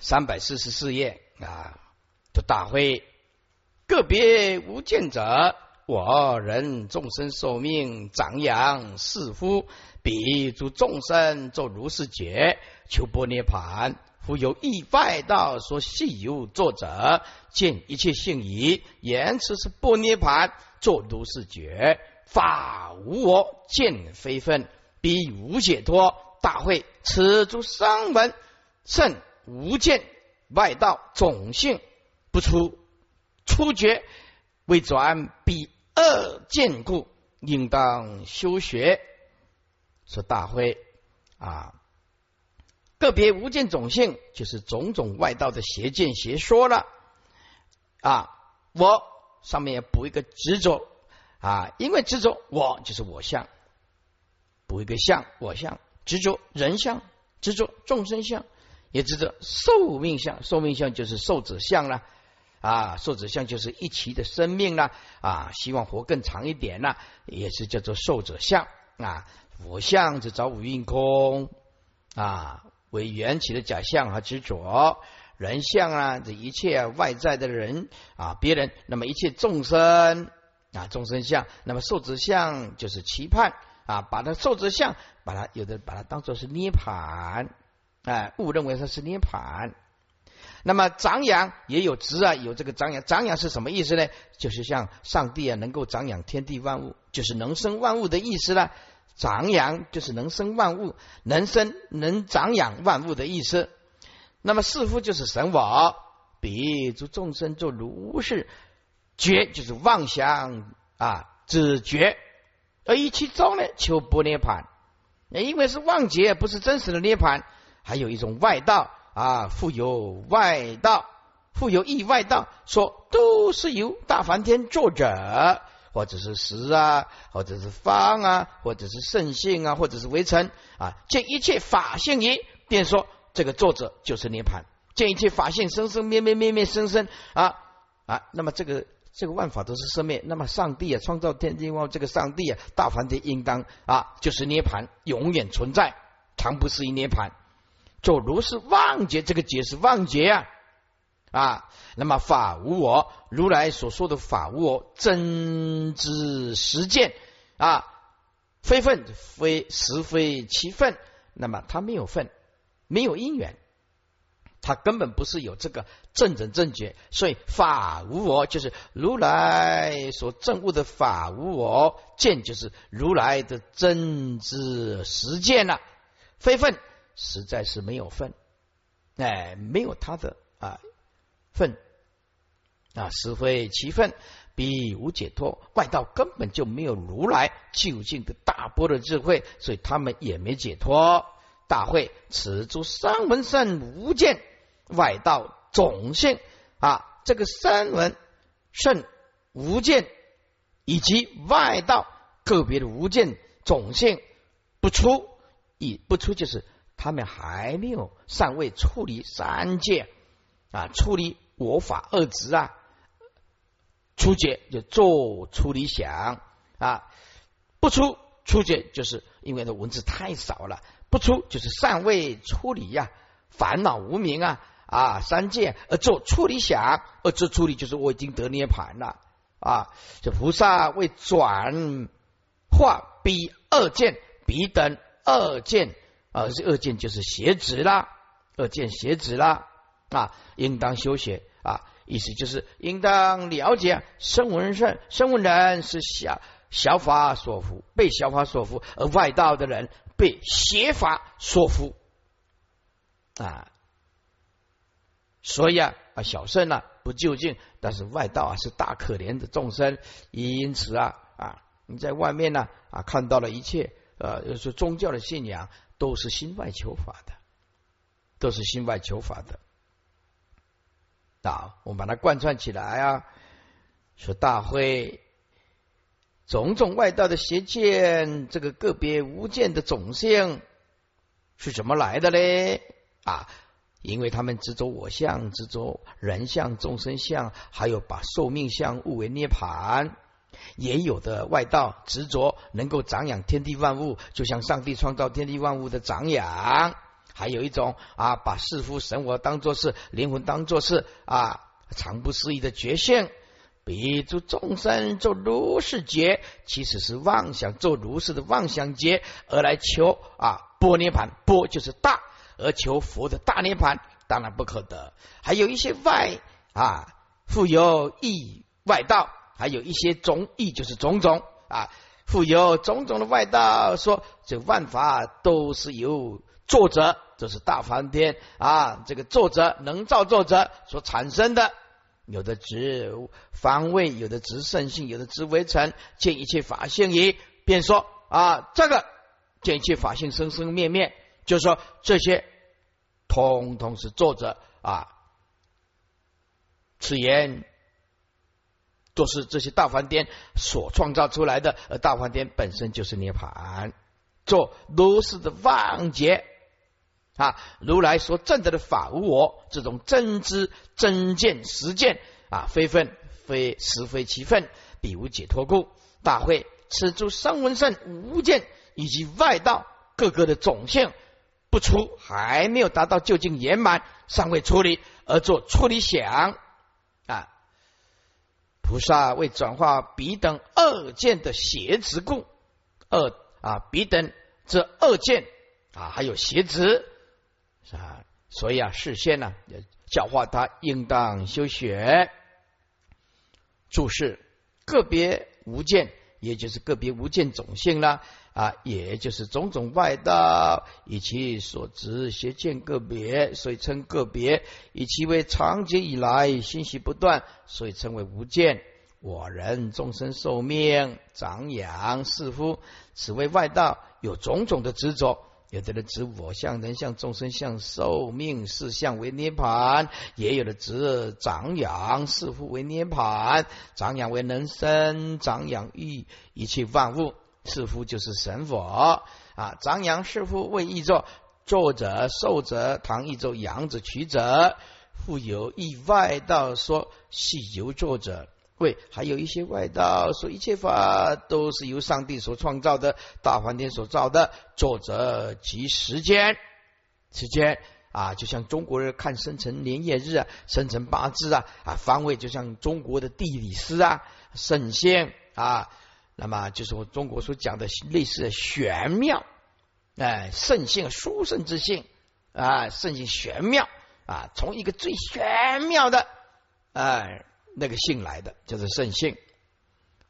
三百四十四页啊，的大会个别无见者，我人众生寿命长养似乎彼诸众生作如是觉，求波涅盘。复有意外道说细有作者见一切性疑，言辞是波涅盘，作如是觉，法无我，见非分，彼无解脱。大会此诸声闻甚无见外道种性不出初觉，为转彼恶见故，应当修学。说大会啊。个别无见种性，就是种种外道的邪见邪说了啊！我上面要补一个执着啊，因为执着我就是我相，补一个相我相，执着人相，执着众生相，也执着寿命相，寿命相就是寿者相了啊，寿者相就是一期的生命了啊，希望活更长一点了，也是叫做寿者相。啊。我相是找五蕴空。啊。为缘起的假象和执着，人相啊，这一切外在的人啊，别人，那么一切众生。啊，众生相，那么受者相就是期盼。啊，把它受者相，把它有的把它当做是涅盘，哎，误认为它是涅盘。那么长养也有执啊，有这个长养，长养是什么意思呢？就是像上帝啊，能够长养天地万物，就是能生万物的意思了。长养就是能生万物，能生能长养万物的意思。那么似乎就是神我，彼诸众生作如是觉，就是妄想啊，只觉。而一其中呢，求不涅盘，因为是妄觉，不是真实的涅盘。还有一种外道啊，富有外道，富有意外道，说都是由大梵天作者。或者是实啊，或者是方啊，或者是圣性啊，或者是微尘啊，见一切法性也，便说这个作者就是涅盘。见一切法性生生灭灭灭灭生生啊啊，那么这个这个万法都是生灭，那么上帝啊创造天地万物，这个上帝啊大梵天应当啊就是涅盘，永远存在，常不思议涅盘。就如是妄觉，这个解是妄觉啊。啊，那么法无我，如来所说的法无我，真知实见啊，非分非实非其分，那么他没有分，没有因缘，他根本不是有这个正正正觉，所以法无我就是如来所证悟的法无我见，就是如来的真知实见了，非分实在是没有份，哎，没有他的啊。份啊，实非其分，彼无解脱。外道根本就没有如来究竟的大波的智慧，所以他们也没解脱。大会此诸三文圣无见外道种性啊，这个三文圣无见以及外道个别的无见种性不出，以不出就是他们还没有尚未处理三界啊，处理。我法二执啊，出解就做出理想啊，不出出解就是因为那文字太少了，不出就是尚未处理呀，烦恼无明啊啊三界而做出理想，而做处理就是我已经得涅盘了啊，这菩萨为转化彼二见彼等二见，而是二见就是邪执啦，二见邪执啦啊，应当修学。啊，意思就是应当了解，声闻圣声闻人是小小法所缚，被小法所缚；而外道的人被邪法所缚啊。所以啊，啊小圣呢不究竟，但是外道啊是大可怜的众生，因此啊啊你在外面呢啊看到了一切呃，就是宗教的信仰都是心外求法的，都是心外求法的。啊，我们把它贯穿起来啊！说大会种种外道的邪见，这个个别无见的种性是怎么来的嘞？啊，因为他们执着我相，执着人相、众生相，还有把寿命相误为涅盘。也有的外道执着能够长养天地万物，就像上帝创造天地万物的长养。还有一种啊，把世夫神我当做是灵魂，当做是啊常不思议的觉性。比诸众生做如是劫，其实是妄想做如是的妄想劫，而来求啊波涅盘，波就是大，而求佛的大涅盘，当然不可得。还有一些外啊富有意外道，还有一些种意就是种种啊富有种种的外道，说这万法都是由作者，这是大梵天啊，这个作者能造作者所产生的。有的执方位，有的执圣性，有的执为尘，见一切法性矣。便说啊，这个见一切法性生生灭灭，就是说这些通通是作者啊。此言都是这些大梵天所创造出来的，而大梵天本身就是涅盘，做如是的妄劫。啊，如来所证得的法无我，这种真知真见实见啊，非分非实非其分，彼无解脱故。大会此诸声闻圣无见以及外道各个的种性不出，还没有达到究竟圆满，尚未处理而做处理想。菩萨为转化彼等二见的邪执故，二啊彼等这二见啊还有邪执。啊，所以啊，事先呢，教化他应当修学。注释：个别无见，也就是个别无见种性了啊，也就是种种外道以其所执邪见个别，所以称个别；以其为长久以来信息不断，所以称为无见。我人众生寿命长养是夫，此为外道有种种的执着。有的人指我相、人相、众生相、寿命事相为涅盘，也有的指长养是夫为涅盘，长养为人生，长养育一切万物，是夫就是神佛啊。张扬是夫为译作作者、受者、唐译作扬子、取者，复有意外道说系由作者。会还有一些外道说一切法都是由上帝所创造的，大梵天所造的。作者及时间，时间啊，就像中国人看生辰年月日啊，生辰八字啊啊，方位就像中国的地理师啊，圣仙啊，那么就是我中国所讲的类似的玄妙，哎，圣性殊胜之性啊，圣性玄妙啊，从一个最玄妙的哎。那个性来的就是圣性，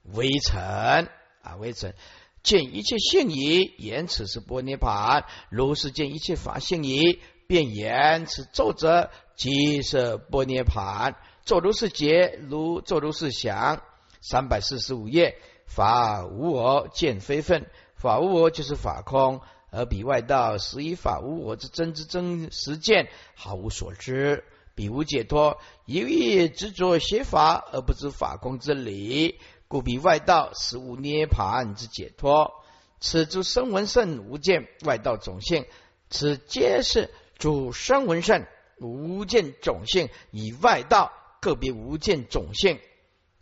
微尘啊，微尘见一切性矣，言此是波涅盘；如是见一切法性矣，便言此奏者即是波涅盘。作如是解，如作如是想。三百四十五页，法无我，见非分。法无我就是法空，而彼外道实以法无我之真之真实见，毫无所知。彼无解脱，由于执着邪法而不知法空之理，故彼外道实无涅盘之解脱。此诸声闻圣无见外道种性，此皆是诸声闻圣无见种性以外道个别无见种性。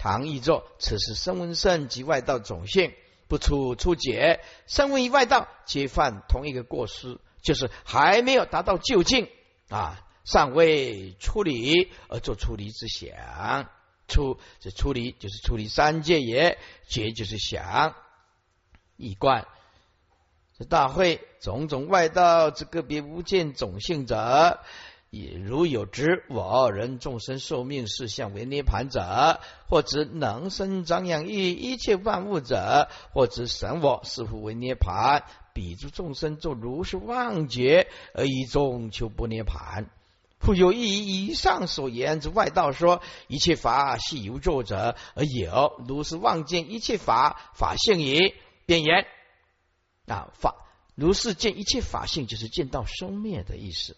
常译作：此是声闻圣及外道种性，不出初解。声闻与外道皆犯同一个过失，就是还没有达到究竟啊。尚未出离而做出离之想，出这出离就是出离三界也，解就是想。一贯这大会种种外道之个别无见种性者，以如有知我人众生寿命事相为涅盘者，或指能生长养育一切万物者，或指神我是乎为涅盘，彼诸众生作如是妄觉而以众求不涅盘。复有以以上所言之外道说，一切法系由作者而有，如是妄见一切法法性也。便言啊，法如是见一切法性，就是见到生灭的意思，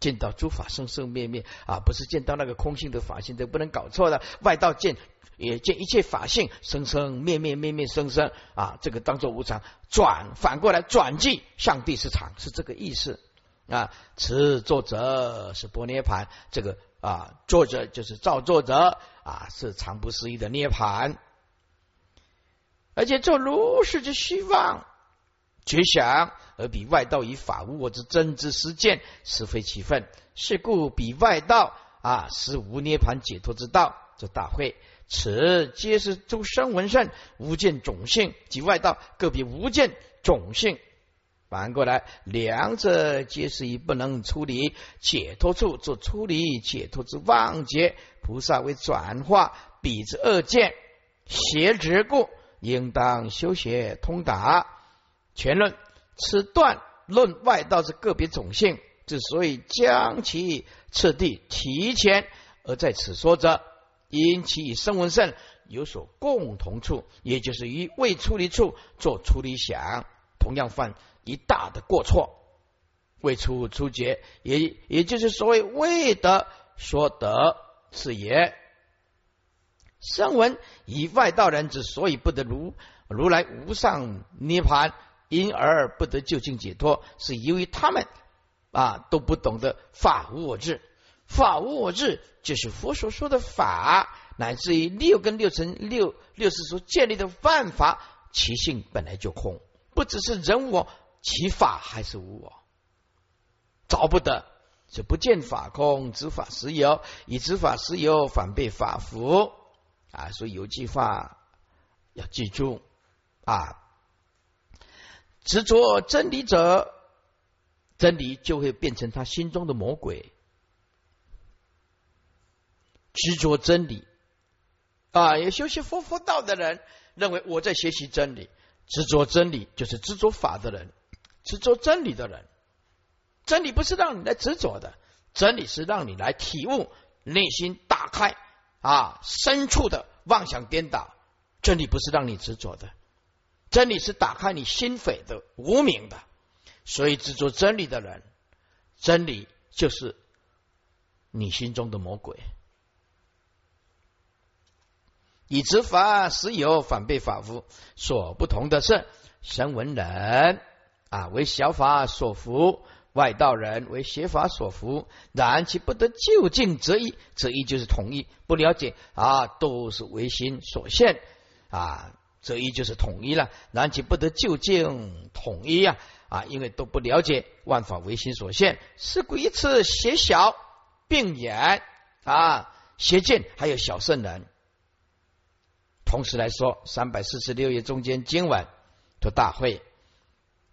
见到诸法生生灭灭啊，不是见到那个空性的法性，这不能搞错的。外道见也见一切法性生生灭灭灭灭生生啊，这个当做无常，转反过来转记上帝是常，是这个意思。啊，此作者是波涅盘，这个啊，作者就是造作者啊，是常不思议的涅盘，而且做如是之希望，觉想而比外道以法无我之真之实践，是非其分。是故比外道啊，实无涅盘解脱之道。这大会，此皆是诸声闻圣无见种性及外道个别无见种性。反过来，两者皆是以不能处理解脱处做处理解脱之妄结。菩萨为转化彼之恶见邪执故，应当修学通达。全论此段论外道之个别种性，之所以将其次第提前而在此说者，因其与声闻圣有所共同处，也就是于未处理处做处理想，同样犯。一大的过错，未出出结，也也就是所谓未得所得是也。声闻以外道人之所以不得如如来无上涅盘，因而不得究竟解脱，是由于他们啊都不懂得法无我智。法无我智就是佛所说的法，乃至于六根六尘六六识所建立的万法，其性本来就空，不只是人我。其法还是无我，找不得，就不见法空，执法实有，以执法实有，反被法服啊！所以有句话要记住啊：执着真理者，真理就会变成他心中的魔鬼；执着真理啊，有修习佛佛道的人认为我在学习真理，执着真理就是执着法的人。执着真理的人，真理不是让你来执着的，真理是让你来体悟，内心打开啊，深处的妄想颠倒。真理不是让你执着的，真理是打开你心扉的无名的。所以执着真理的人，真理就是你心中的魔鬼。以执法实有，反被法夫所不同的是，神闻人。啊，为小法所服，外道人为邪法所服。然其不得究竟则一，则一就是同意。不了解啊，都是唯心所现啊，则一就是统一了。然其不得究竟统一呀啊，因为都不了解万法唯心所现，是故一次邪小并眼啊，邪见还有小圣人。同时来说，三百四十六页中间经文的大会。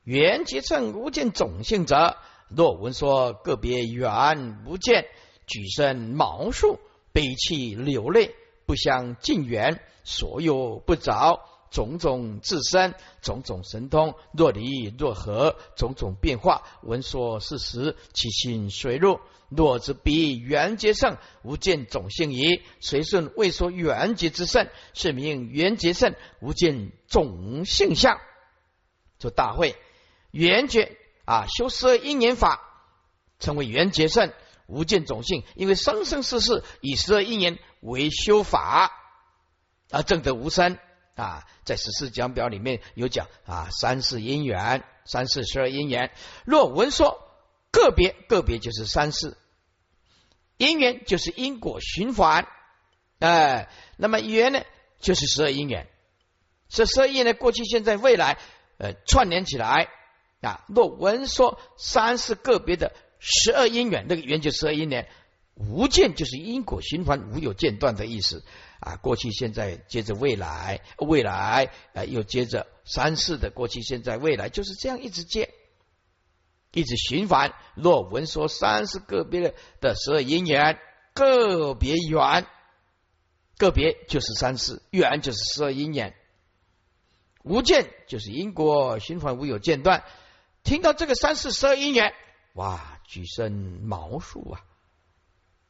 缘结称无见种性者，若闻说个别缘无见，举身毛数，悲泣流泪，不相近缘，所有不着，种种自身，种种神通，若离若合，种种变化，闻说事实，其心随入。若之彼缘结胜无见种性矣，随顺未说缘结之胜，是名缘结胜无见种性相。就大会。缘觉啊，修十二因缘法，称为缘觉圣无见种性。因为生生世世以十二因缘为修法，而正得无生啊。在十四讲表里面有讲啊，三世因缘，三世十二因缘。若闻说个别个别就是三世因缘，就是因果循环。哎，那么缘呢，就是十二因缘。这十二因呢，过去、现在、未来，呃，串联起来。啊，若闻说三是个别的十二因缘，那个缘就十二因缘，无间就是因果循环，无有间断的意思啊。过去、现在，接着未来，未来啊，又接着三世的过去、现在、未来，就是这样一直接，一直循环。若闻说三是个别的的十二因缘，个别缘，个别就是三世，缘就是十二因缘，无间就是因果循环，无有间断。听到这个三四十二因缘，哇，举身毛数啊，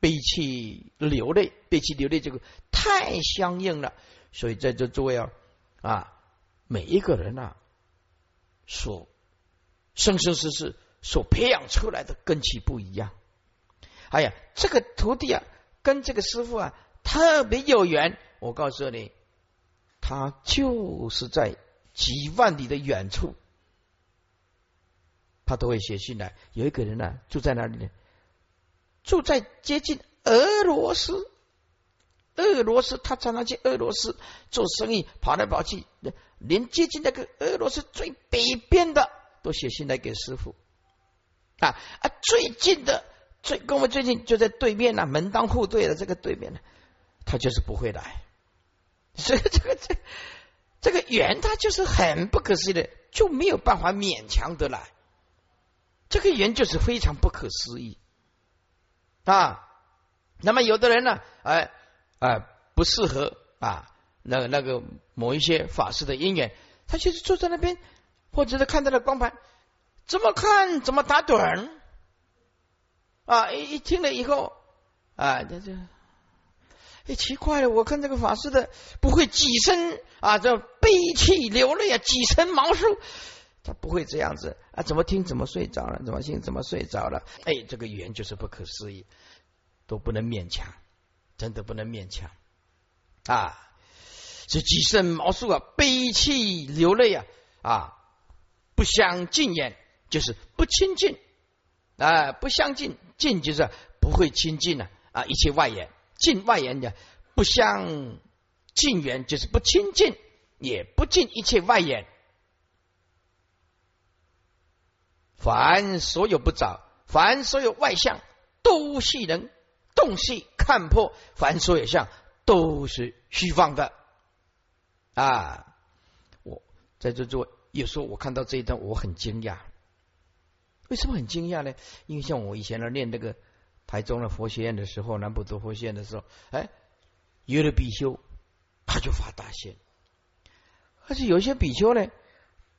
悲泣流泪，悲泣流泪，这个太相应了。所以在这诸位啊，啊，每一个人啊，所生生世世所培养出来的根气不一样。哎呀，这个徒弟啊，跟这个师傅啊特别有缘。我告诉你，他就是在几万里的远处。他都会写信来。有一个人呢，住在哪里呢？住在接近俄罗斯。俄罗斯，他常常去俄罗斯做生意，跑来跑去，连接近那个俄罗斯最北边的都写信来给师傅啊啊！最近的最跟我们最近就在对面呢，门当户对的这个对面呢，他就是不会来。所以这个这这个缘，他就是很不可思议的，就没有办法勉强得来。这个缘就是非常不可思议啊。那么有的人呢，哎哎，不适合啊，那那个某一些法师的因缘，他就是坐在那边，或者是看到了光盘，怎么看怎么打盹啊！一一听了以后啊，这这，哎，奇怪了，我看这个法师的不会几声啊，这悲泣流泪啊，几声毛数。他不会这样子啊！怎么听怎么睡着了，怎么听怎么睡着了？哎，这个语言就是不可思议，都不能勉强，真的不能勉强啊！这几声毛数啊，悲泣流泪啊啊，不相近言，就是不亲近啊，不相近近就是不会亲近了啊！一切外缘，近外缘的不相近缘，就是不亲近，也不近一切外缘。凡所有不着，凡所有外相，都系能洞悉看破；凡所有相，都是虚妄的。啊！我在这做，有时候我看到这一段，我很惊讶。为什么很惊讶呢？因为像我以前呢练那个台中的佛学院的时候，南普陀佛学院的时候，哎，有的比丘他就发大心，而且有些比丘呢，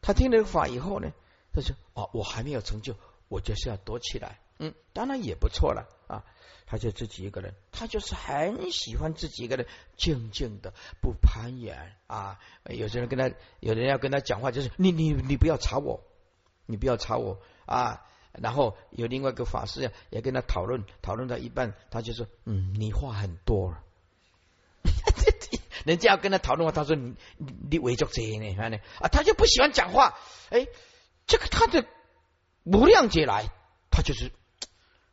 他听了法以后呢。他说：“哦，我还没有成就，我就是要躲起来。嗯，当然也不错了啊。他就自己一个人，他就是很喜欢自己一个人静静的不攀岩啊。有些人跟他，有人要跟他讲话，就是你你你不要吵我，你不要吵我啊。然后有另外一个法师也跟他讨论，讨论到一半，他就说：嗯，你话很多了。人家要跟他讨论话，他说你你你伪作贼呢？看呢啊，他就不喜欢讲话，哎。”这个他的无量劫来，他就是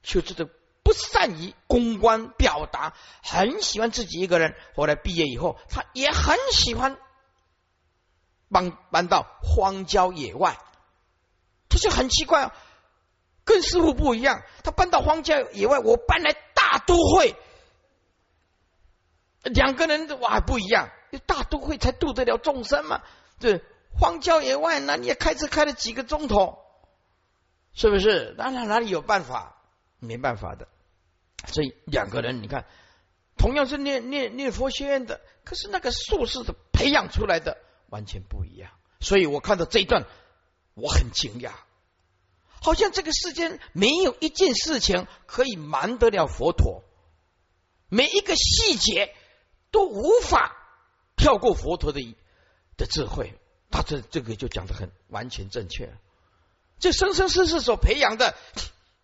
就这个不善于公关表达，很喜欢自己一个人。后来毕业以后，他也很喜欢搬搬到荒郊野外。他就很奇怪，跟师傅不一样。他搬到荒郊野外，我搬来大都会，两个人哇不一样。大都会才度得了众生嘛？对。荒郊野外，那你也开车开了几个钟头，是不是？那哪哪里有办法？没办法的。所以两个人，你看，同样是念念念佛学院的，可是那个术士的培养出来的完全不一样。所以我看到这一段，我很惊讶，好像这个世间没有一件事情可以瞒得了佛陀，每一个细节都无法跳过佛陀的的智慧。他这这个就讲的很完全正确，这生生世世所培养的，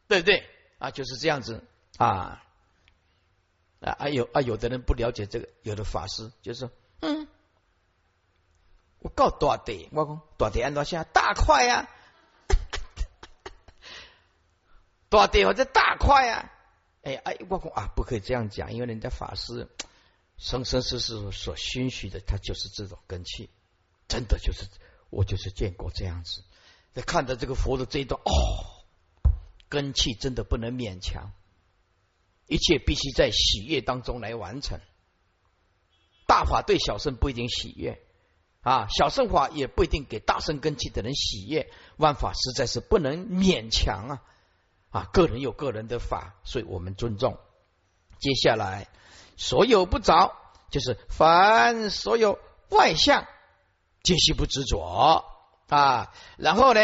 对不对啊？就是这样子啊啊！有啊，有的人不了解这个，有的法师就是嗯，我告大地，我讲大地安怎下大块呀，大地或者大块呀，哎哎，我讲啊，不可以这样讲，因为人家法师生生世世所熏许的，他就是这种根气。真的就是我就是见过这样子，在看着这个佛的这一段哦，根气真的不能勉强，一切必须在喜悦当中来完成。大法对小圣不一定喜悦啊，小圣法也不一定给大圣根气的人喜悦。万法实在是不能勉强啊啊，个人有个人的法，所以我们尊重。接下来所有不着，就是凡所有外相。皆须不执着啊，然后呢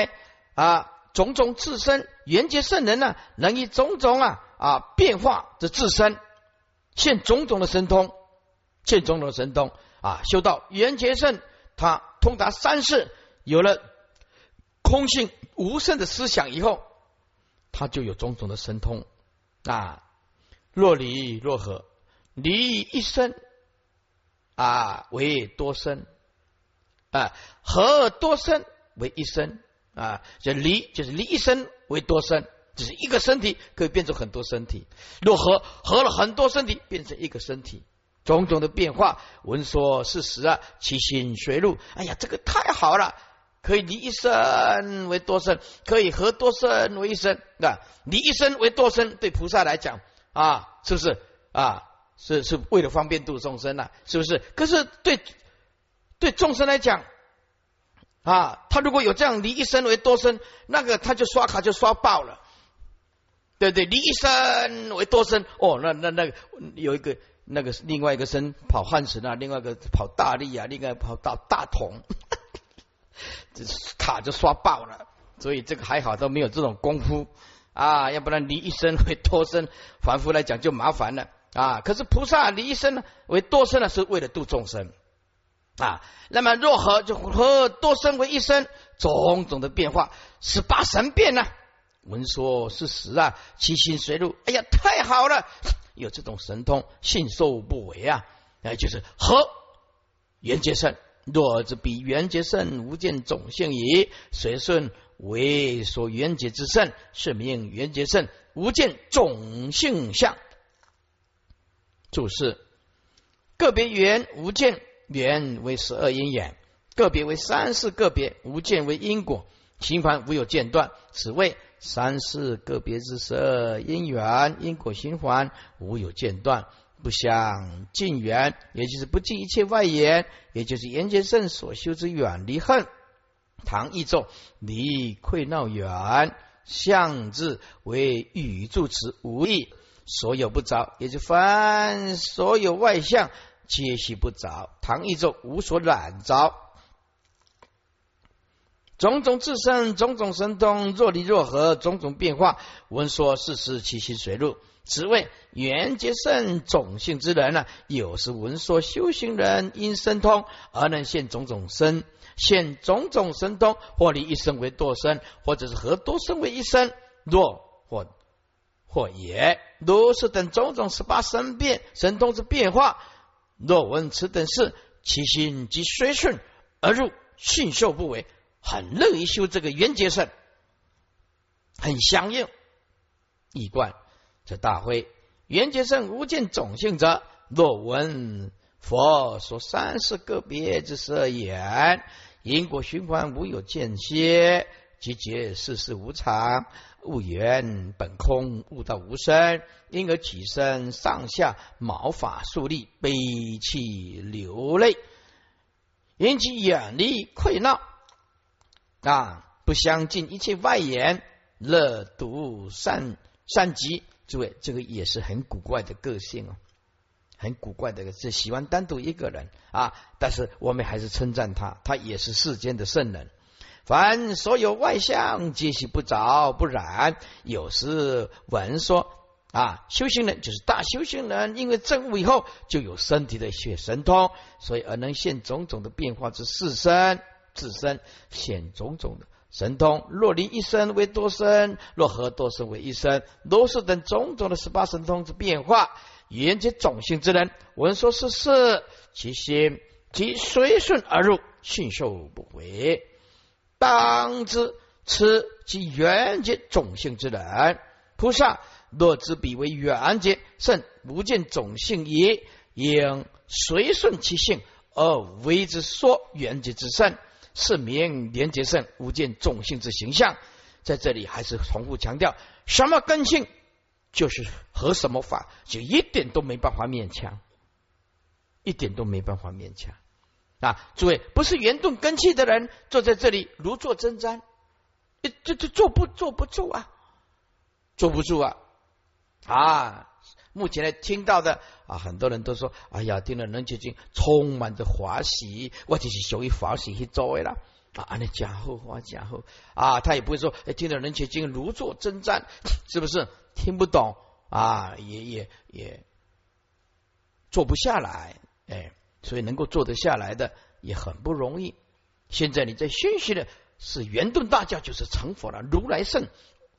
啊，种种自身缘觉圣人呢，能以种种啊啊变化的自身，现种种的神通，现种种的神通啊，修到缘觉圣，他通达三世，有了空性无声的思想以后，他就有种种的神通啊。若离若合，离一生啊为多生。啊，合多身为一身啊，就离就是离一身为多身，就是一个身体可以变成很多身体。若合合了很多身体，变成一个身体，种种的变化，闻说事实啊，其心随入。哎呀，这个太好了！可以离一身为多身，可以合多身为一身，啊，离一身为多身，对菩萨来讲啊，是不是啊？是是为了方便度众生呐，是不是？可是对对众生来讲啊，他如果有这样离一生为多生，那个他就刷卡就刷爆了，对对？离一生为多生，哦，那那那个有一个那个另外一个生跑汉神啊，另外一个跑大力啊，另外跑到大同。这卡就刷爆了，所以这个还好都没有这种功夫啊，要不然离一生为多生，凡夫来讲就麻烦了啊。可是菩萨离一生呢为多生呢，是为了度众生啊。那么若何就何多生为一生，种种的变化，十八神变呢？闻说是实啊，其心随入。哎呀，太好了，有这种神通，信受不为啊。哎，就是和缘结圣。若之彼缘结圣，无见种性矣。随顺为所缘结之圣，是名缘结圣，无见种性相。注释：个别缘无见，缘为十二因缘，个别为三世个别，无见为因果，循环无有间断，此谓三世个别之十二因缘，因果循环无有间断。不相近缘，也就是不近一切外缘，也就是严结圣所修之远离恨。唐译咒离愧闹远，相字为语助词，无意所有不着，也就凡所有外相皆系不着。唐一咒无所染着，种种自身，种种神通，若离若合，种种变化，闻说事实，其心随入。此谓缘结圣种性之人呢，有时闻说修行人因神通而能现种种身，现种种神通，或离一生为多身，或者是合多身为一身，若或或也，如是等种种十八生变神通之变化，若闻此等事，其心即随顺而入，信受不为，很乐于修这个缘结圣，很相应，一贯。这大会缘觉圣无见种性者，若闻佛说三世个别之十二言，因果循环无有间歇，即觉世事无常，物缘本空，悟道无声，因而起身上下毛发竖立，悲泣流泪，引起远离溃闹啊！不相信一切外言，乐读善善集。诸位，这个也是很古怪的个性哦，很古怪的，是喜欢单独一个人啊。但是我们还是称赞他，他也是世间的圣人。凡所有外相，皆系不着不染。有时闻说啊，修行人就是大修行人，因为证悟以后就有身体的血神通，所以而能现种种的变化之四身，自身现种种的。神通若离一身为多身，若合多身为一身，如是等种种的十八神通之变化，言及种性之人，闻说是事，其心即随顺而入，信受不回。当知此即缘结种性之人。菩萨若知彼为缘结，甚无见种性也，应随顺其性而为之说缘结之圣。是名连结圣无见种性之形象，在这里还是重复强调，什么根性就是和什么法，就一点都没办法勉强，一点都没办法勉强啊！诸位，不是圆顿根器的人坐在这里如坐针毡，这这坐不坐不住啊，坐不住啊啊！目前呢，听到的啊，很多人都说：“哎呀，听了《楞严经》，充满着欢喜，我就是属于欢喜去做的啦。”啊，那家伙话家伙啊，他也不会说：“哎，听了《楞严经》，如坐针毡，是不是听不懂啊？也也也坐不下来，哎，所以能够做得下来的也很不容易。现在你在宣习的是圆顿大教，就是成佛了，如来圣，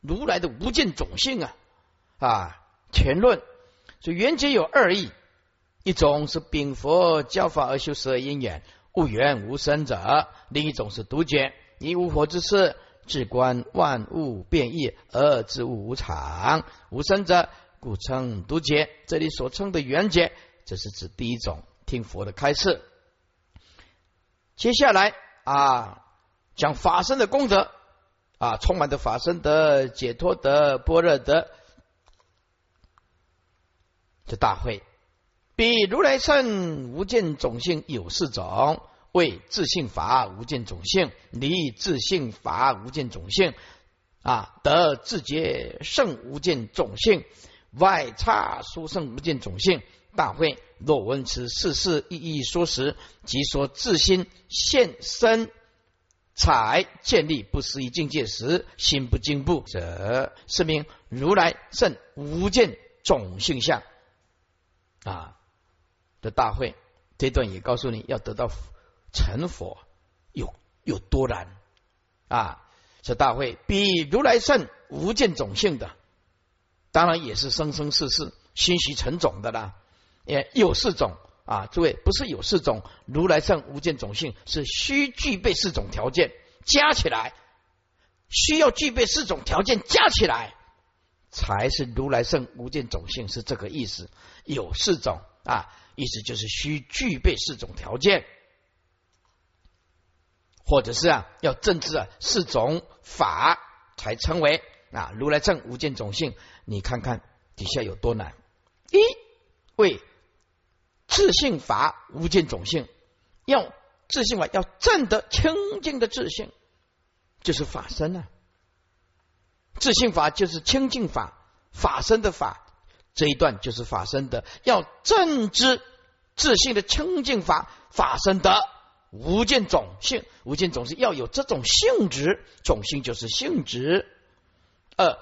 如来的无尽种性啊啊，前论。所以缘结有二义，一种是禀佛教法而修十二因缘，无缘无生者；另一种是独觉，以无佛之事，至观万物变异而知物无常，无生者，故称独觉。这里所称的缘结，这是指第一种听佛的开示。接下来啊，讲法身的功德啊，充满的法身德、解脱德、般若德，这大会。比如来圣无见种性有四种，为自性法无见种性，离自性法无见种性，啊，得自觉圣无见种性，外差殊胜无见种性。大会若闻此事事一一说时，即说自心现身才建立不思议境界时，心不惊怖者，是名如来圣无见种性相啊。的大会，这段也告诉你要得到成佛有有多难啊！这大会比如来圣无见种性的，当然也是生生世世心习成种的啦。也有四种啊，诸位不是有四种如来圣无见种性，是需具备四种条件加起来，需要具备四种条件加起来，才是如来圣无见种性，是这个意思。有四种啊。意思就是需具备四种条件，或者是啊，要证知啊四种法才称为啊如来正无见种性。你看看底下有多难？一为自性法无尽种性，要自性法要证得清净的自性，就是法身啊。自性法就是清净法，法身的法。这一段就是法身的，要正知自信的清净法法身的无尽种性，无尽种性要有这种性质，种性就是性质。二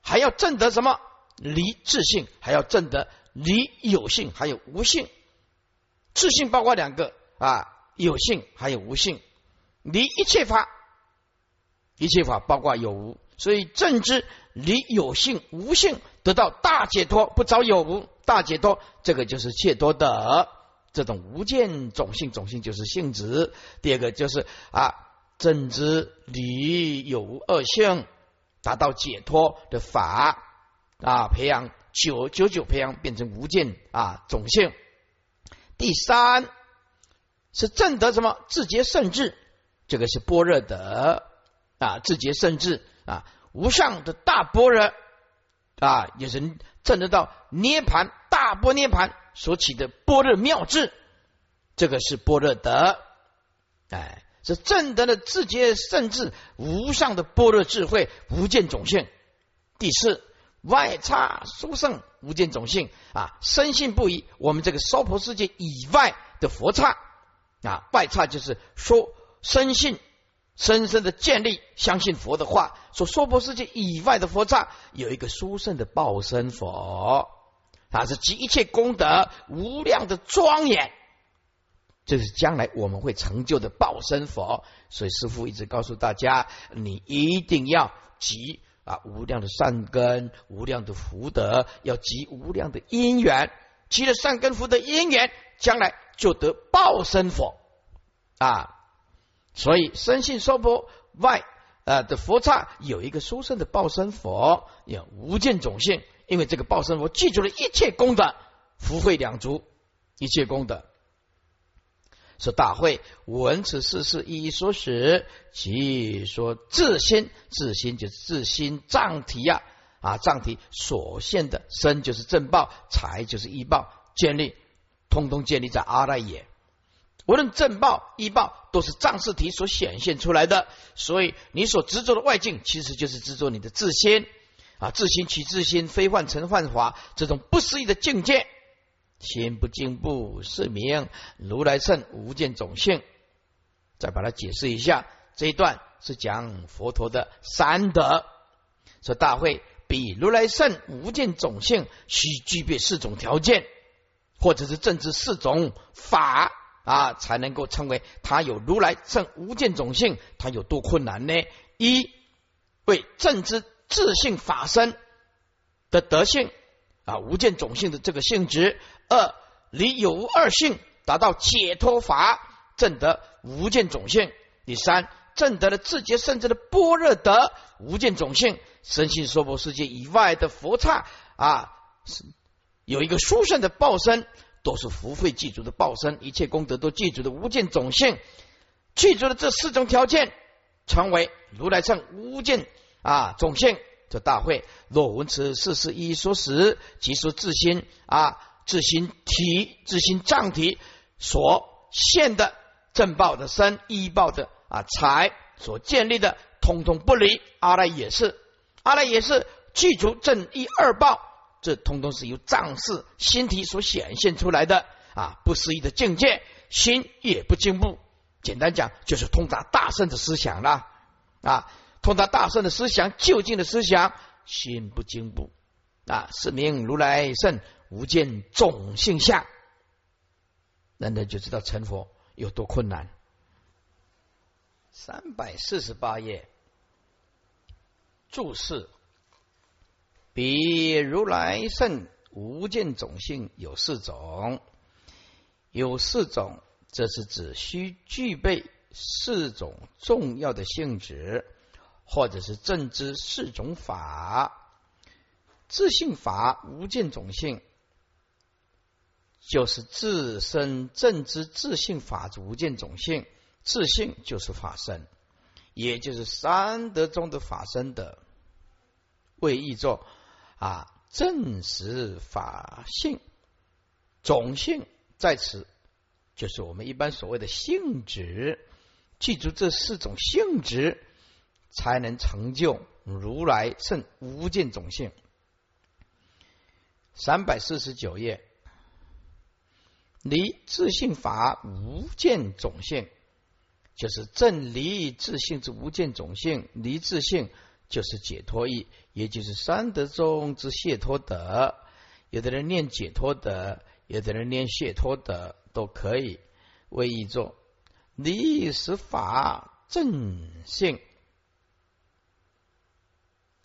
还要证得什么离自性，还要证得离有性，还有无性。自性包括两个啊，有性还有无性。离一切法，一切法包括有无，所以正知离有性无性。得到大解脱，不着有无，大解脱，这个就是切脱的这种无见种性，种性就是性质。第二个就是啊，正知离有无二性，达到解脱的法啊，培养九九九培养变成无见啊种性。第三是正得什么自觉圣智，这个是般若德啊，自觉圣智啊，无上的大般若。啊，也是证得到涅盘大波涅盘所起的般若妙智，这个是般若德，哎，是正德的自觉甚至无上的般若智慧无见种性。第四，外差殊胜无见种性啊，深信不疑。我们这个娑婆世界以外的佛刹啊，外刹就是说深信。深深的建立，相信佛的话，说娑婆世界以外的佛刹有一个殊胜的报身佛，它是集一切功德无量的庄严，这是将来我们会成就的报身佛。所以师父一直告诉大家，你一定要集啊无量的善根、无量的福德，要集无量的因缘，集了善根福德因缘，将来就得报身佛啊。所以深信娑婆外啊的佛刹有一个殊胜的报身佛，有无尽种性。因为这个报身佛记住了一切功德，福慧两足，一切功德。是大会闻此事事一一说时，即说自心，自心就是自心藏体呀啊藏体所现的身就是正报，财就是医报，建立通通建立在阿赖耶。无论正报、医报，都是藏事体所显现出来的。所以，你所执着的外境，其实就是执着你的自心啊！自心取自心，非幻成幻法，这种不思议的境界，心不进步，是名如来圣无见种性。再把它解释一下，这一段是讲佛陀的三德。说大会比如来圣无见种性，需具备四种条件，或者是正知四种法。啊，才能够称为他有如来圣无见种性，他有多困难呢？一为正知自性法身的德性啊，无见种性的这个性质；二离有无二性，达到解脱法，正得无见种性；第三，正得了自觉甚至的般若德无见种性，身心娑婆世界以外的佛刹啊，有一个殊胜的报身。都是福慧具足的报身，一切功德都具足的无尽种性，具足了这四种条件成为如来乘无见啊种性。这大会。若闻此事实一说时，即说自心啊自心体自心脏体所现的正报的身依报的啊财所建立的，通通不离。阿赖也是，阿赖也是具足正一二报，这通通是由脏事心体所显现出来的啊不思议的境界，心也不进步。简单讲，就是通达大圣的思想啦，啊，通达大圣的思想，就近的思想，心不惊步啊，是名如来圣无见种性相，那那就知道成佛有多困难。三百四十八页注释：比如来圣无见种性有四种，有四种。这是指需具备四种重要的性质，或者是正知四种法。自性法无见种性，就是自身正知自性法无见种性。自性就是法身，也就是三德中的法身的为译作啊正实法性种性在此。就是我们一般所谓的性质，记住这四种性质，才能成就如来圣无尽种性。三百四十九页，离自性法无尽种性，就是正离自性之无尽种性。离自性就是解脱意，也就是三德中之解脱德。有的人念解脱德，有的人念解脱德。都可以为一作历史法正性。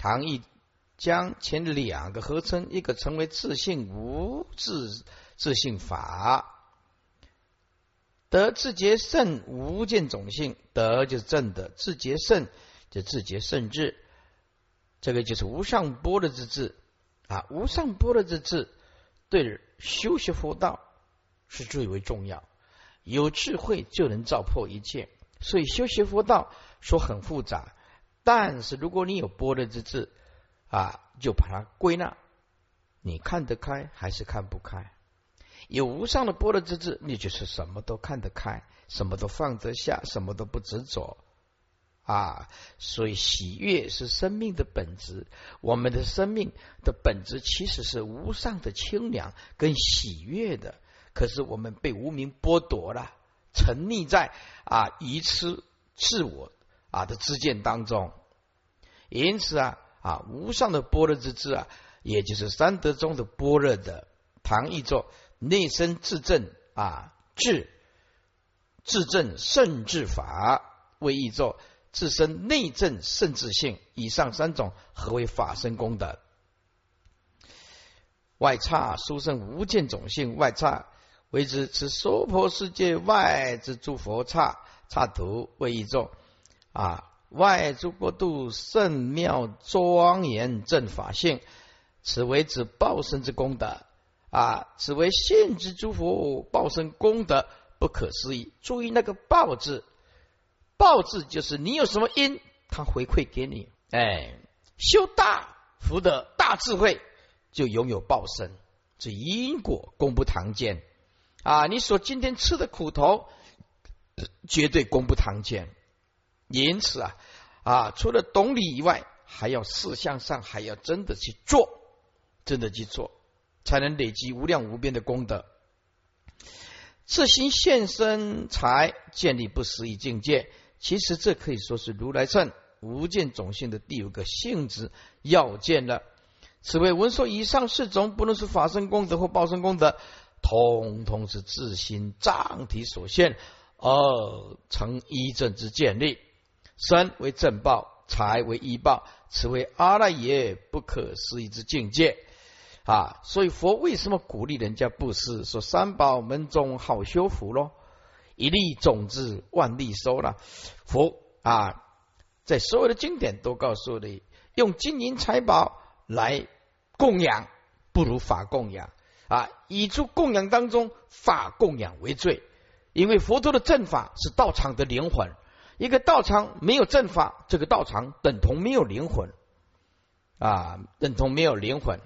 唐义将前两个合称，一个称为自性无自自性法，得自觉圣无见种性，得就是正的自觉圣，就自觉圣智，这个就是无上波的之智啊，无上波的之智，对修习佛道。是最为重要，有智慧就能照破一切。所以修习佛道说很复杂，但是如果你有波的之智啊，就把它归纳，你看得开还是看不开？有无上的波的之智，你就是什么都看得开，什么都放得下，什么都不执着啊。所以喜悦是生命的本质，我们的生命的本质其实是无上的清凉跟喜悦的。可是我们被无名剥夺了，沉溺在啊愚痴自我啊的知见当中，因此啊啊无上的般若之智啊，也就是三德中的般若的唐译作内身自证啊智自证甚智法，为译作自身内证甚智性。以上三种何为法身功德？外差殊胜无见种性外差。为之，此娑婆世界外之诸佛刹刹土为一众啊，外诸国度圣妙庄严正法性，此为指报身之功德啊，此为现之诸佛报身功德不可思议。注意那个报字，报字就是你有什么因，他回馈给你。哎，修大福德大智慧，就拥有报身，这因果功不唐见。啊，你所今天吃的苦头，绝对功不唐见。因此啊，啊，除了懂理以外，还要事项上还要真的去做，真的去做，才能累积无量无边的功德。自心现身，才建立不思议境界。其实这可以说是如来圣无见种性的第五个性质要件了。此为文说以上四种，不论是法身功德或报身功德。通通是自心脏体所现，而成一正之建立。身为正报，财为医报，此为阿赖耶不可思议之境界啊！所以佛为什么鼓励人家布施？说三宝门中好修福咯，一粒种子万粒收了。佛啊，在所有的经典都告诉你，用金银财宝来供养，不如法供养。啊，以诸供养当中，法供养为最，因为佛陀的正法是道场的灵魂，一个道场没有正法，这个道场等同没有灵魂啊，等同没有灵魂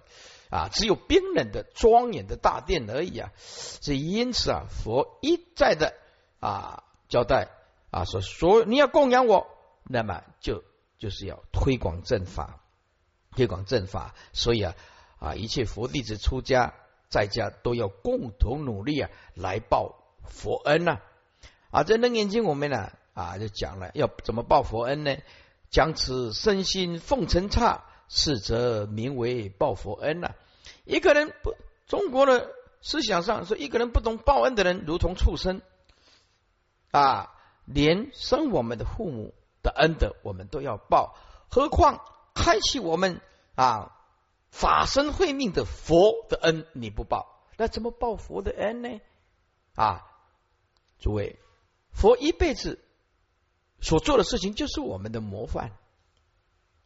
啊，只有冰冷的庄严的大殿而已啊。所以因此啊，佛一再的啊交代啊，说所你要供养我，那么就就是要推广正法，推广正法。所以啊啊，一切佛弟子出家在家都要共同努力啊，来报佛恩呐。啊，在楞严经我们呢。啊就讲了要怎么报佛恩呢？将此身心奉承差，是则名为报佛恩呐。一个人不，中国的思想上说，一个人不懂报恩的人，如同畜生啊！连生我们的父母的恩德，我们都要报，何况开启我们啊法身慧命的佛的恩，你不报，那怎么报佛的恩呢？啊，诸位，佛一辈子。所做的事情就是我们的模范，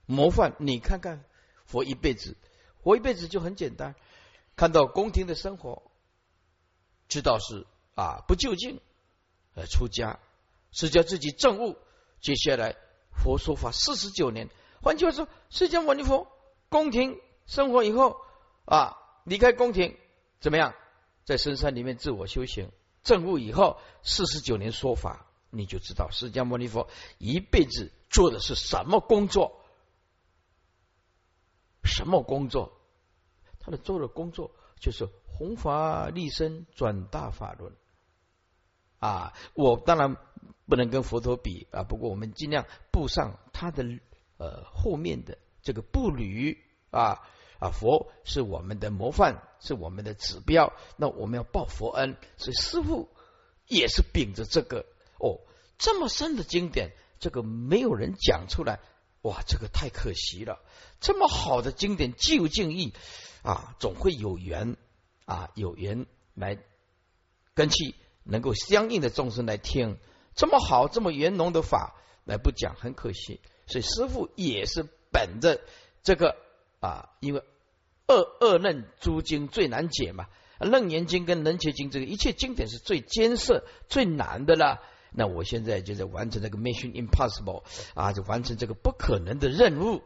模范。你看看佛一辈子，活一辈子就很简单。看到宫廷的生活，知道是啊不就近，呃出家，是叫自己证悟。接下来佛说法四十九年，换句话说，释迦牟尼佛宫廷生活以后啊，离开宫廷怎么样，在深山里面自我修行，证悟以后四十九年说法。你就知道释迦牟尼佛一辈子做的是什么工作，什么工作？他的做的工作就是弘法利生、转大法轮。啊，我当然不能跟佛陀比啊，不过我们尽量步上他的呃后面的这个步履啊啊，佛是我们的模范，是我们的指标，那我们要报佛恩，所以师傅也是秉着这个。哦，这么深的经典，这个没有人讲出来，哇，这个太可惜了。这么好的经典，既有敬意啊，总会有缘啊，有缘来跟其能够相应的众生来听。这么好，这么圆融的法来不讲，很可惜。所以师傅也是本着这个啊，因为二二论诸经最难解嘛，楞严经跟楞伽经这个一切经典是最艰涩、最难的了。那我现在就在完成这个 mission impossible 啊，就完成这个不可能的任务。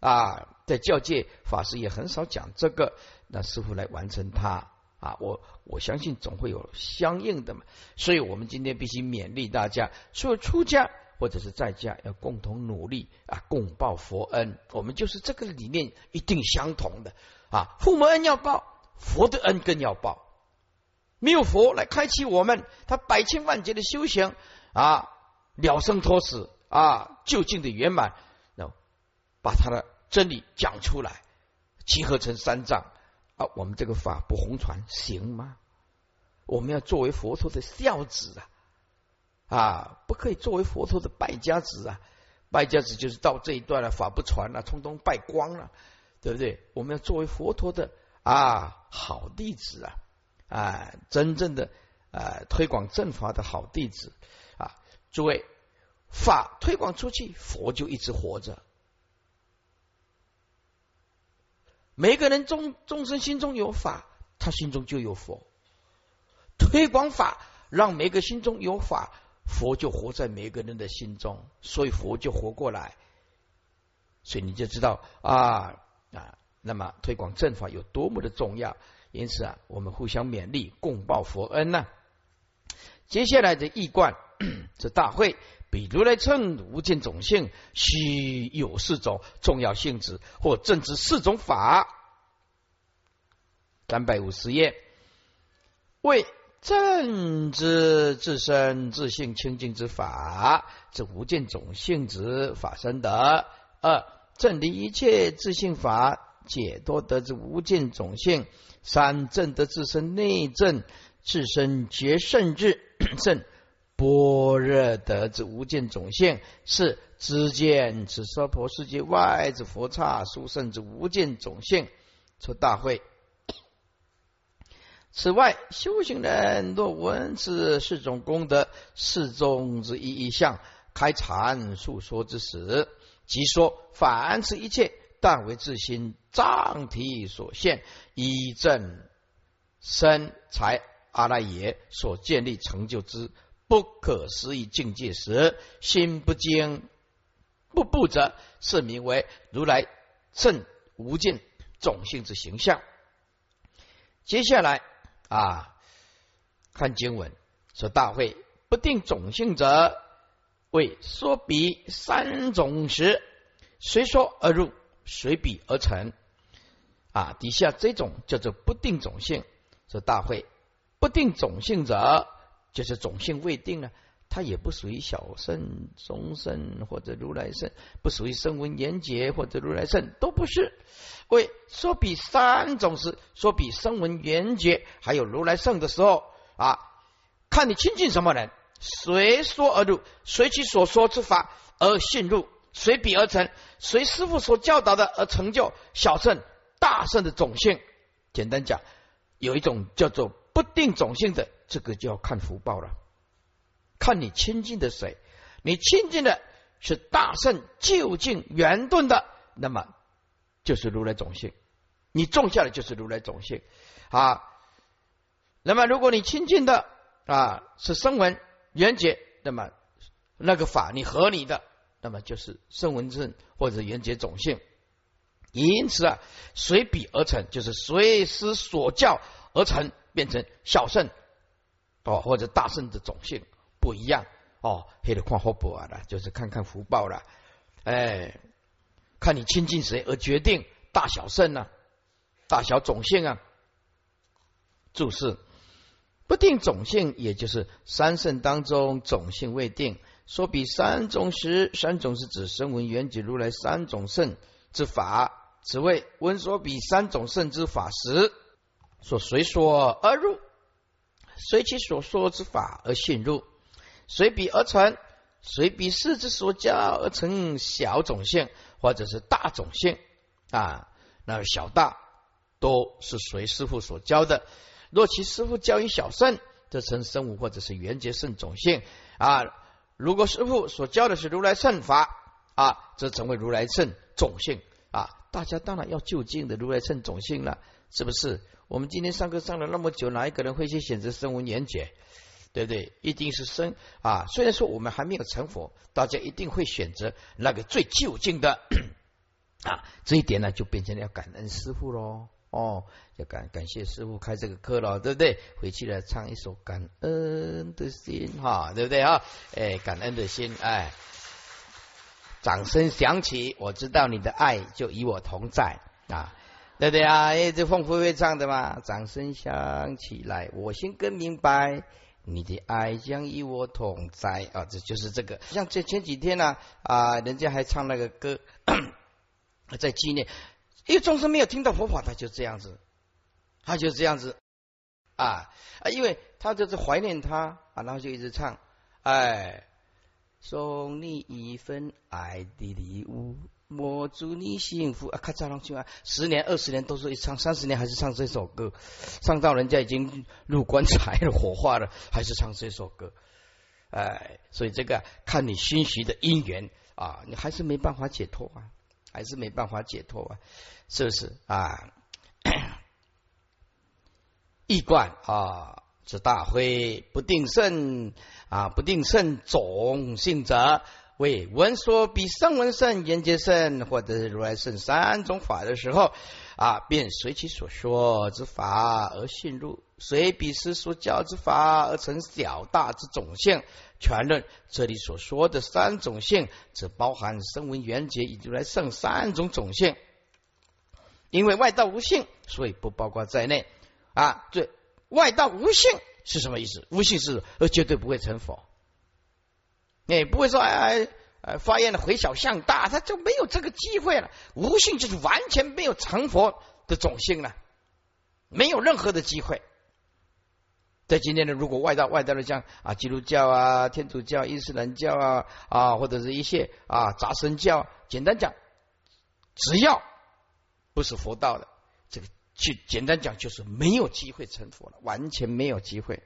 啊，在教界法师也很少讲这个，那师傅来完成它。啊，我我相信总会有相应的嘛，所以我们今天必须勉励大家，所有出家或者是在家要共同努力啊，共报佛恩，我们就是这个理念一定相同的。啊，父母恩要报，佛的恩更要报。没有佛来开启我们，他百千万劫的修行啊，了生脱死啊，就近的圆满，那把他的真理讲出来，集合成三藏啊，我们这个法不红传行吗？我们要作为佛陀的孝子啊，啊，不可以作为佛陀的败家子啊，败家子就是到这一段了，法不传了，通通败光了，对不对？我们要作为佛陀的啊好弟子啊。啊，真正的啊推广正法的好弟子啊，诸位，法推广出去，佛就一直活着。每个人众众生心中有法，他心中就有佛。推广法，让每个心中有法，佛就活在每个人的心中，所以佛就活过来。所以你就知道啊啊，那么推广正法有多么的重要。因此啊，我们互相勉励，共报佛恩呐。接下来的易观这大会，比如来称无尽种性，须有四种重要性质，或正知四种法。三百五十页，为正知自身自性清净之法，这无尽种性之法身德；二正离一切自性法，解脱得之无尽种性。三正得自身内正，自身觉圣智正般若得之无尽种性，是知见此娑婆世界外之佛刹殊胜之无尽种性。出大会。此外，修行人若闻此四种功德，四种之一一项，开阐述说之时，即说凡此一切。但为自心藏体所现，以正身财阿赖耶所建立成就之不可思议境界时，心不惊不不则，是名为如来圣无尽种性之形象。接下来啊，看经文说：大会不定种性者，为说彼三种时，随说而入，随笔而成。啊，底下这种叫做不定种性。说大会不定种性者，就是种性未定呢，它也不属于小圣、中圣或者如来圣，不属于声闻缘觉或者如来圣，都不是。为说比三种是，说比声闻缘觉还有如来圣的时候啊，看你亲近什么人，随说而入，随其所说之法而信入，随彼而成，随师傅所教导的而成就小圣。大圣的种性，简单讲，有一种叫做不定种性的，这个就要看福报了。看你亲近的谁，你亲近的是大圣究竟圆顿的，那么就是如来种性，你种下的就是如来种性啊。那么如果你亲近的啊是声闻缘觉，那么那个法你合你的，那么就是声闻正或者缘觉种性。因此啊，随彼而成，就是随师所教而成，变成小圣哦，或者大圣的种性不一样哦。黑的看后补啊了，就是看看福报了，哎，看你亲近谁而决定大小圣呢？大小种性啊。注释不定种性，也就是三圣当中种性未定。说比三种时，三种是指声闻缘觉如来三种圣之法。此谓闻说比三种圣之法时，所随说而入，随其所说之法而信入，随彼而成，随彼师之所教而成小种性，或者是大种性啊。那小大都是随师傅所教的。若其师傅教于小圣，则成生物或者是缘觉圣种性啊。如果师傅所教的是如来圣法啊，则成为如来圣种性啊。大家当然要就近的如来圣种性了，是不是？我们今天上课上了那么久，哪一个人会去选择声闻缘觉？对不对？一定是生啊！虽然说我们还没有成佛，大家一定会选择那个最就近的 啊。这一点呢，就变成了要感恩师傅喽。哦，要感感谢师傅开这个课了，对不对？回去了唱一首感恩的心，哈，对不对啊？哎，感恩的心，哎。掌声响起，我知道你的爱就与我同在啊，对不对啊？哎，这凤飞飞唱的嘛。掌声响起来，我心更明白，你的爱将与我同在啊，这就是这个。像这前几天呢啊，人家还唱那个歌，在纪念，因为众生没有听到佛法，他就这样子，他就这样子啊啊，因为他就是怀念他啊，然后就一直唱，哎。送你一份爱的礼物，我祝你幸福啊！看这样去啊，十年、二十年都是一唱，三十年还是唱这首歌，唱到人家已经入棺材了、火化了，还是唱这首歌。哎，所以这个看你心许的因缘啊，你还是没办法解脱啊，还是没办法解脱啊，是不是啊？易观啊，是大会不定胜。啊，不定胜种性者，为闻说比声闻圣、缘觉圣或者如来圣三种法的时候，啊，便随其所说之法而信入，随彼师所教之法而成小大之种性。全论这里所说的三种性，只包含声闻、缘觉以及来圣三种种性，因为外道无性，所以不包括在内。啊，这外道无性。是什么意思？无性是而绝对不会成佛，哎，不会说哎哎发愿的回小向大，他就没有这个机会了。无性就是完全没有成佛的种性了，没有任何的机会。在今天的如果外道外道的像啊基督教啊天主教伊斯兰教啊啊或者是一些啊杂神教，简单讲，只要不是佛道的这个。去简单讲，就是没有机会成佛了，完全没有机会，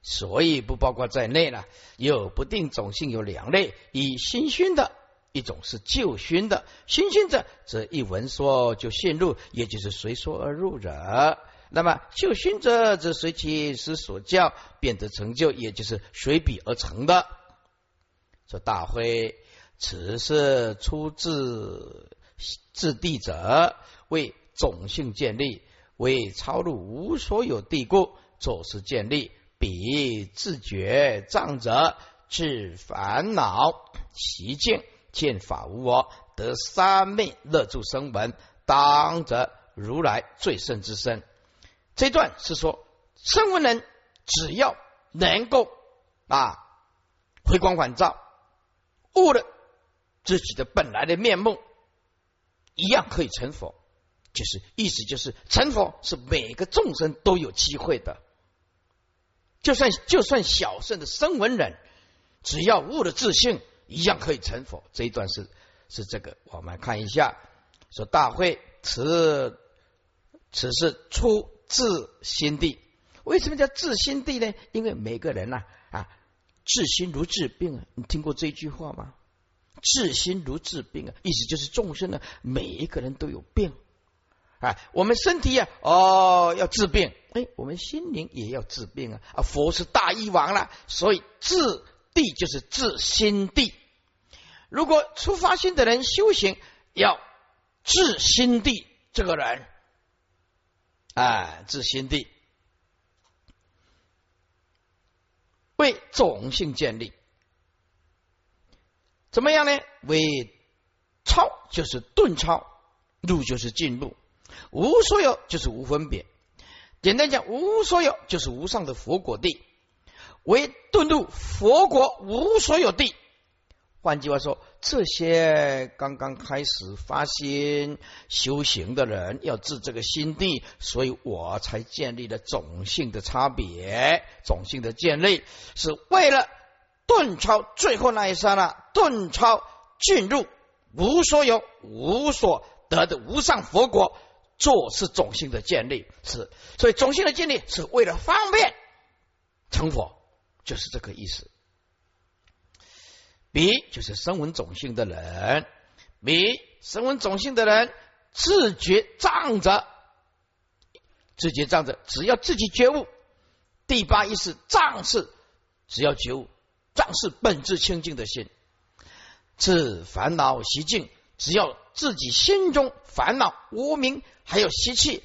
所以不包括在内了。有不定种性有两类：以心熏的一种是旧熏的，新熏者则一闻说就陷入，也就是随说而入者。那么修心者则随其师所教，便得成就，也就是随笔而成的。说大会，此是出自自地者，为种性建立，为超入无所有地故，作是建立。彼自觉障者，治烦恼习境。见法无我，得三昧乐住声闻，当则如来最胜之身。这段是说，声闻人只要能够啊回光返照，悟了自己的本来的面目，一样可以成佛。就是意思就是成佛是每个众生都有机会的，就算就算小圣的声闻人，只要悟了自性。一样可以成佛。这一段是是这个，我们看一下。说大会此此是出自心地。为什么叫自心地呢？因为每个人呐啊，治心如治病啊。你听过这句话吗？治心如治病啊，意思就是众生呢，每一个人都有病啊。我们身体呀，哦要治病，哎，我们心灵也要治病啊。啊，佛是大医王了，所以治地就是治心地。如果出发心的人修行要治心地，这个人，哎，自心地，为种性建立，怎么样呢？为超就是顿超，入就是进入，无所有就是无分别。简单讲，无所有就是无上的佛果地，为顿入佛国无所有地。换句话说，这些刚刚开始发心修行的人要治这个心地，所以我才建立了种性的差别，种性的建立是为了顿超最后那一刹那，顿超进入无所有、无所得的无上佛国，做是种性的建立，是所以种性的建立是为了方便成佛，就是这个意思。彼就是声闻种性的人，彼声闻种性的人自觉仗着，自觉仗着，只要自己觉悟。第八意识仗是只要觉悟，仗是本质清净的心，自烦恼习净，只要自己心中烦恼无明还有习气，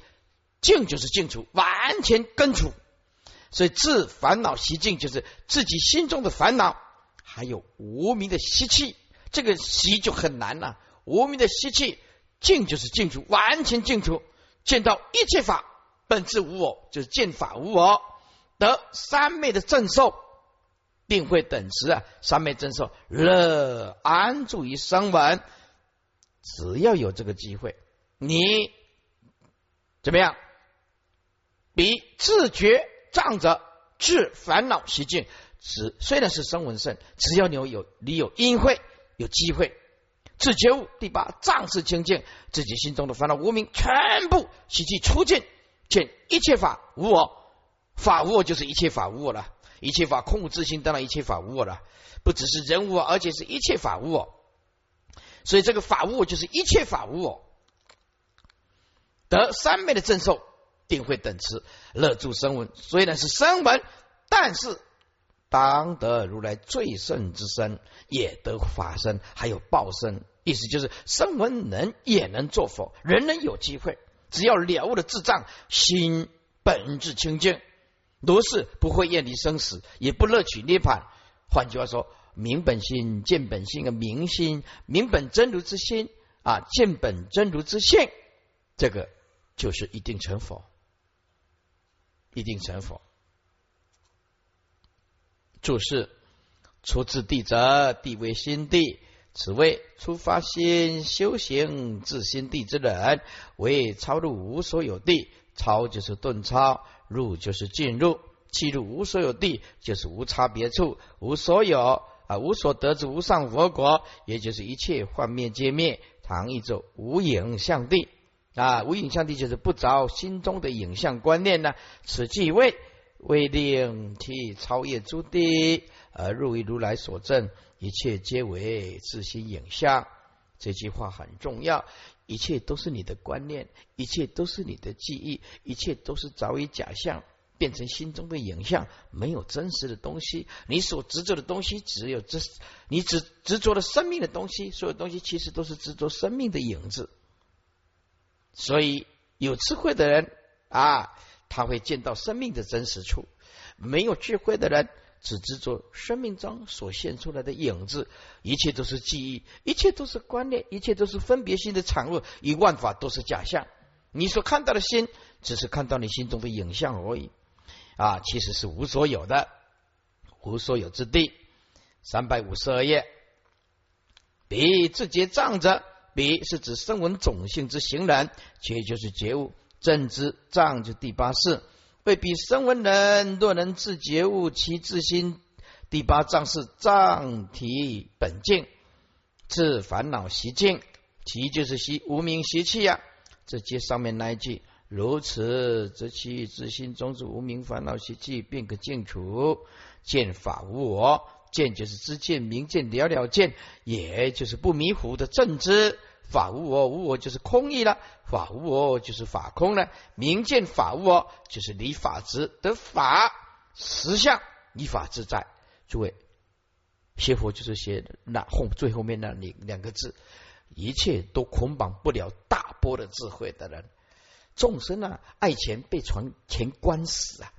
净就是净除，完全根除。所以自烦恼习净就是自己心中的烦恼。还有无名的习气，这个习就很难了。无名的习气，净就是净除，完全净除，见到一切法本质无我，就是见法无我，得三昧的正受，定会等持啊。三昧正受，乐安住于声闻。只要有这个机会，你怎么样？比自觉障者治烦恼习境。只虽然是声闻圣，只要你有你有因会有机会，自觉悟第八仗势清净，自己心中的烦恼无名全部习气出尽，见一切法无我，法无我就是一切法无我了，一切法空无自性，当然一切法无我了，不只是人无我，而且是一切法无我，所以这个法无我就是一切法无我，得三昧的正受，定会等持乐住声闻，虽然是声闻，但是。当得如来最胜之身，也得法身，还有报身。意思就是，声闻人也能做佛，人人有机会，只要了悟了智障，心本质清净，如是不会厌离生死，也不乐取涅槃。换句话说，明本心见本性的明心，明本真如之心啊，见本真如之性，这个就是一定成佛，一定成佛。注释：出自地者，地为心地。此谓出发心修行自心地之人，为超入无所有地。超就是顿超，入就是进入。进入无所有地，就是无差别处，无所有啊，无所得之无上佛国，也就是一切幻灭皆灭。唐译作无影像地啊，无影像地就是不着心中的影像观念呢。此即为。为令其超越诸地，而入于如来所证，一切皆为自心影像。这句话很重要，一切都是你的观念，一切都是你的记忆，一切都是早已假象，变成心中的影像，没有真实的东西。你所执着的东西，只有这，你只执着了生命的东西，所有东西其实都是执着生命的影子。所以，有智慧的人啊，他会见到生命的真实处；没有智慧的人。只执着生命中所现出来的影子，一切都是记忆，一切都是观念，一切都是分别心的产物，一万法都是假象。你所看到的心，只是看到你心中的影像而已啊，其实是无所有的，无所有之地。三百五十二页，彼自觉障者，彼是指声闻种性之行人，且就是觉悟正知障，就第八世。未必声闻人若能自觉悟其自心，第八障是障体本净，自烦恼习净，其就是习无名习气呀。这接上面那一句，如此则其自心中之无名烦恼习气便可净除。见法无我，见就是知见明见了了见，也就是不迷糊的正知。法无我，无我就是空义了；法无我就是法空了。明见法无我，就是离法执得法实相，依法自在。诸位，学佛就是写那后最后面那两两个字，一切都捆绑不了大波的智慧的人。众生啊，爱钱被传钱关死啊，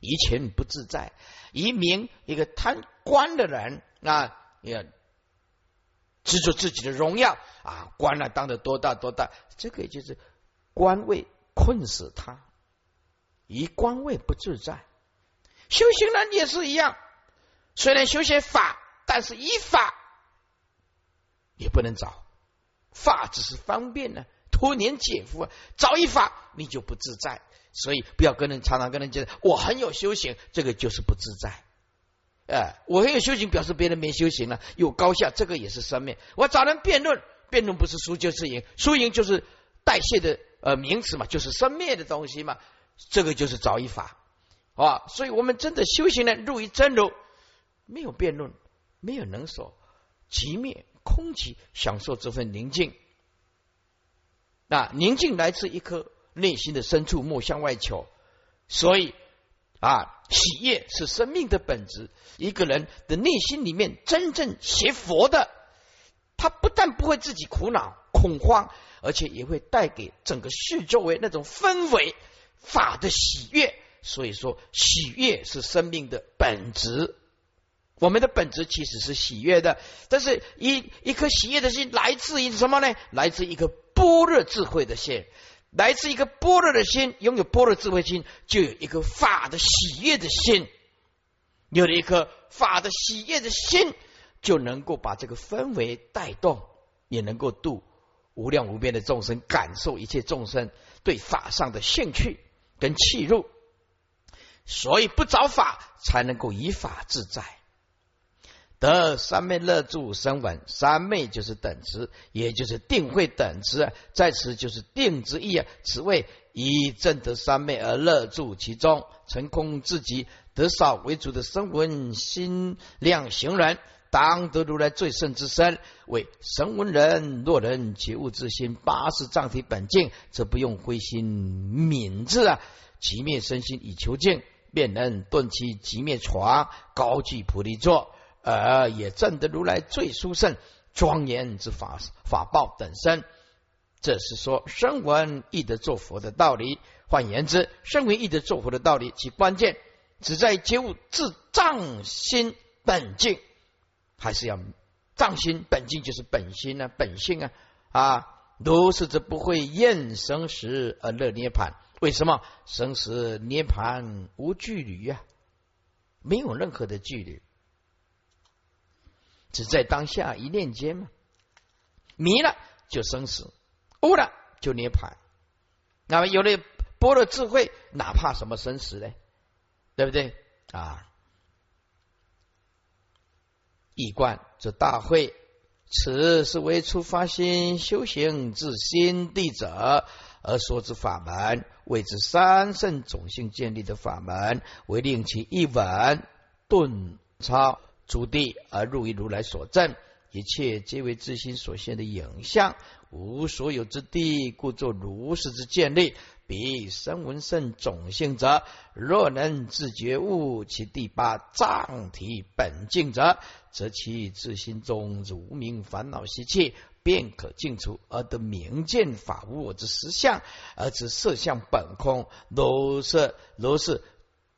以钱不自在，以名一个贪官的人啊，也。执着自己的荣耀啊，官啊当的多大多大，这个就是官位困死他，以官位不自在。修行人也是一样，虽然修些法，但是依法也不能找，法只是方便呢，托年解福，找一法你就不自在。所以不要跟人常常跟人讲我很有修行，这个就是不自在。哎，我很有修行，表示别人没修行了，有高下，这个也是生命。我找人辩论，辩论不是输就是赢，输赢就是代谢的呃名词嘛，就是生灭的东西嘛，这个就是找一法啊。所以我们真的修行呢，入于真如，没有辩论，没有能所，即灭空寂，享受这份宁静。那宁静来自一颗内心的深处，莫向外求。所以。啊，喜悦是生命的本质。一个人的内心里面真正学佛的，他不但不会自己苦恼恐慌，而且也会带给整个世周围那种氛围法的喜悦。所以说，喜悦是生命的本质。我们的本质其实是喜悦的，但是一一颗喜悦的心来自于什么呢？来自一颗般若智慧的心。来自一个般若的心，拥有般若智慧心，就有一颗法的喜悦的心。有了一颗法的喜悦的心，就能够把这个氛围带动，也能够度无量无边的众生，感受一切众生对法上的兴趣跟气入。所以不找法，才能够以法自在。得三昧乐住声闻，三昧就是等值，也就是定慧等值，在此就是定之意啊。此谓以正得三昧而乐住其中，成空自己得少为主的声闻心量行人，当得如来最胜之身。为神闻人，若人觉悟之心，八十藏体本净，则不用灰心泯智啊，即灭身心以求净，便能顿其即灭床，高居菩提座。而也证得如来最殊胜庄严之法法报等身，这是说声闻易得作佛的道理。换言之，声闻易得作佛的道理，其关键只在觉悟自藏心本净，还是要藏心本净就是本心啊，本性啊啊！如是则不会厌生死而乐涅盘。为什么生死涅盘无距离呀？没有任何的距离。只在当下一念间嘛，迷了就生死，悟了就涅盘。那么有了般若智慧，哪怕什么生死呢？对不对啊？一观这大会，此是为出发心修行至心地者而说之法门，谓之三圣种性建立的法门，为令其一稳顿。超诸地而入于如来所证，一切皆为自心所现的影像，无所有之地，故作如是之建立。彼声闻圣种性者，若能自觉悟其第八藏体本净者，则其自心中之无名烦恼习气便可尽除，而得明见法无我之实相，而知色相本空。如是如是，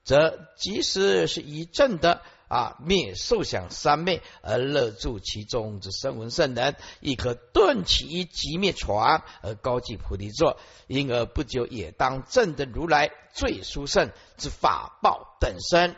则即使是一正的。啊！灭受想三昧而乐住其中之声闻圣人，亦可顿起即灭传而高举菩提座，因而不久也当证得如来最殊胜之法报等身。